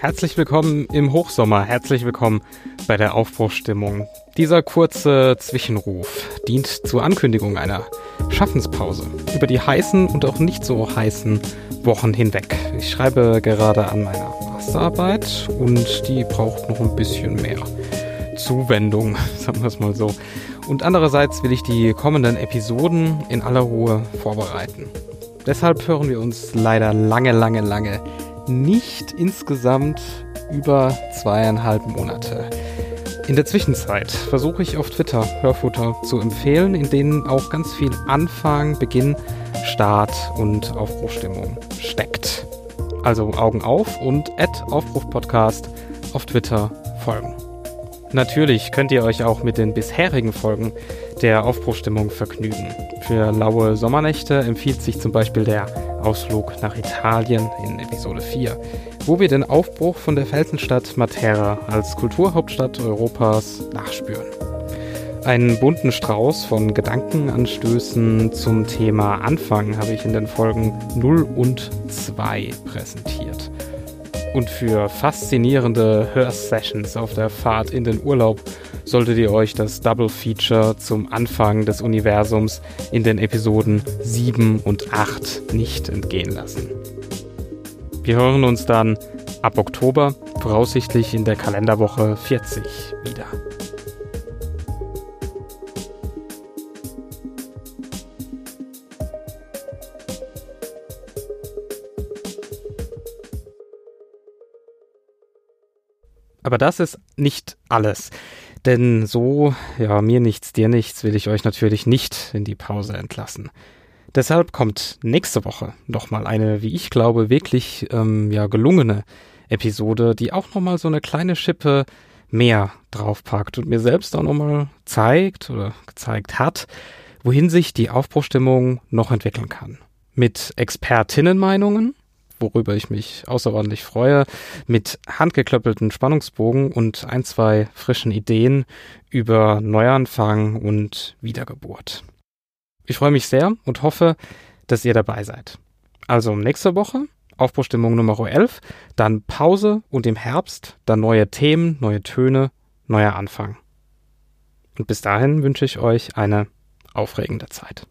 Herzlich willkommen im Hochsommer, herzlich willkommen bei der Aufbruchstimmung. Dieser kurze Zwischenruf dient zur Ankündigung einer Schaffenspause über die heißen und auch nicht so heißen Wochen hinweg. Ich schreibe gerade an meiner Masterarbeit und die braucht noch ein bisschen mehr Zuwendung, sagen wir es mal so. Und andererseits will ich die kommenden Episoden in aller Ruhe vorbereiten. Deshalb hören wir uns leider lange, lange, lange nicht insgesamt über zweieinhalb Monate. In der Zwischenzeit versuche ich auf Twitter Hörfutter zu empfehlen, in denen auch ganz viel Anfang, Beginn, Start und Aufbruchstimmung steckt. Also Augen auf und Aufbruchpodcast auf Twitter folgen. Natürlich könnt ihr euch auch mit den bisherigen Folgen der Aufbruchstimmung vergnügen. Für laue Sommernächte empfiehlt sich zum Beispiel der Ausflug nach Italien in Episode 4, wo wir den Aufbruch von der Felsenstadt Matera als Kulturhauptstadt Europas nachspüren. Einen bunten Strauß von Gedankenanstößen zum Thema Anfang habe ich in den Folgen 0 und 2 präsentiert. Und für faszinierende Hörsessions auf der Fahrt in den Urlaub solltet ihr euch das Double Feature zum Anfang des Universums in den Episoden 7 und 8 nicht entgehen lassen. Wir hören uns dann ab Oktober, voraussichtlich in der Kalenderwoche 40, wieder. Aber das ist nicht alles. Denn so, ja, mir nichts, dir nichts, will ich euch natürlich nicht in die Pause entlassen. Deshalb kommt nächste Woche nochmal eine, wie ich glaube, wirklich ähm, ja, gelungene Episode, die auch nochmal so eine kleine Schippe mehr draufpackt und mir selbst auch nochmal zeigt oder gezeigt hat, wohin sich die Aufbruchstimmung noch entwickeln kann. Mit Expertinnenmeinungen, worüber ich mich außerordentlich freue, mit handgeklöppelten Spannungsbogen und ein, zwei frischen Ideen über Neuanfang und Wiedergeburt. Ich freue mich sehr und hoffe, dass ihr dabei seid. Also nächste Woche Aufbruchstimmung Nummer 11, dann Pause und im Herbst dann neue Themen, neue Töne, neuer Anfang. Und bis dahin wünsche ich euch eine aufregende Zeit.